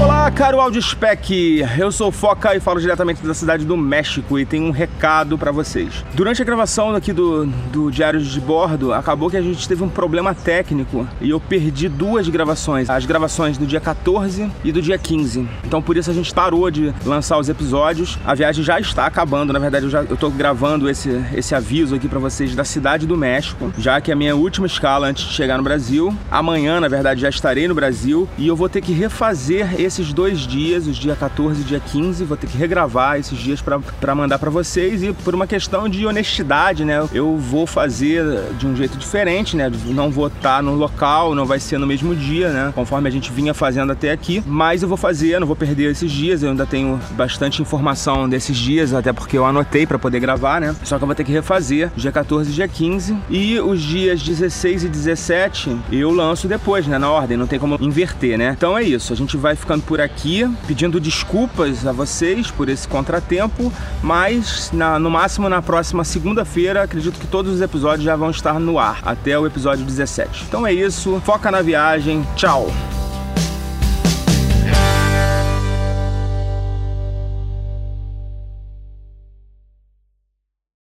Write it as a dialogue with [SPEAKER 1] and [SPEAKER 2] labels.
[SPEAKER 1] Olá, caro Audiospec! Eu sou o Foca e falo diretamente da cidade do México e tenho um recado para vocês. Durante a gravação aqui do, do Diário de Bordo, acabou que a gente teve um problema técnico e eu perdi duas gravações. As gravações do dia 14 e do dia 15. Então por isso a gente parou de lançar os episódios. A viagem já está acabando, na verdade eu, já, eu tô gravando esse, esse aviso aqui para vocês da cidade do México, já que é a minha última escala antes de chegar no Brasil. Amanhã, na verdade, já estarei no Brasil e eu vou ter que refazer esse dois dias, os dia 14 e dia 15, vou ter que regravar esses dias para mandar para vocês e por uma questão de honestidade, né? Eu vou fazer de um jeito diferente, né? Não vou estar no local, não vai ser no mesmo dia, né? Conforme a gente vinha fazendo até aqui, mas eu vou fazer, não vou perder esses dias, eu ainda tenho bastante informação desses dias, até porque eu anotei para poder gravar, né? Só que eu vou ter que refazer dia 14 e dia 15 e os dias 16 e 17 eu lanço depois, né? Na ordem, não tem como inverter, né? Então é isso, a gente vai ficando por aqui, pedindo desculpas a vocês por esse contratempo, mas na, no máximo na próxima segunda-feira, acredito que todos os episódios já vão estar no ar, até o episódio 17. Então é isso, foca na viagem, tchau!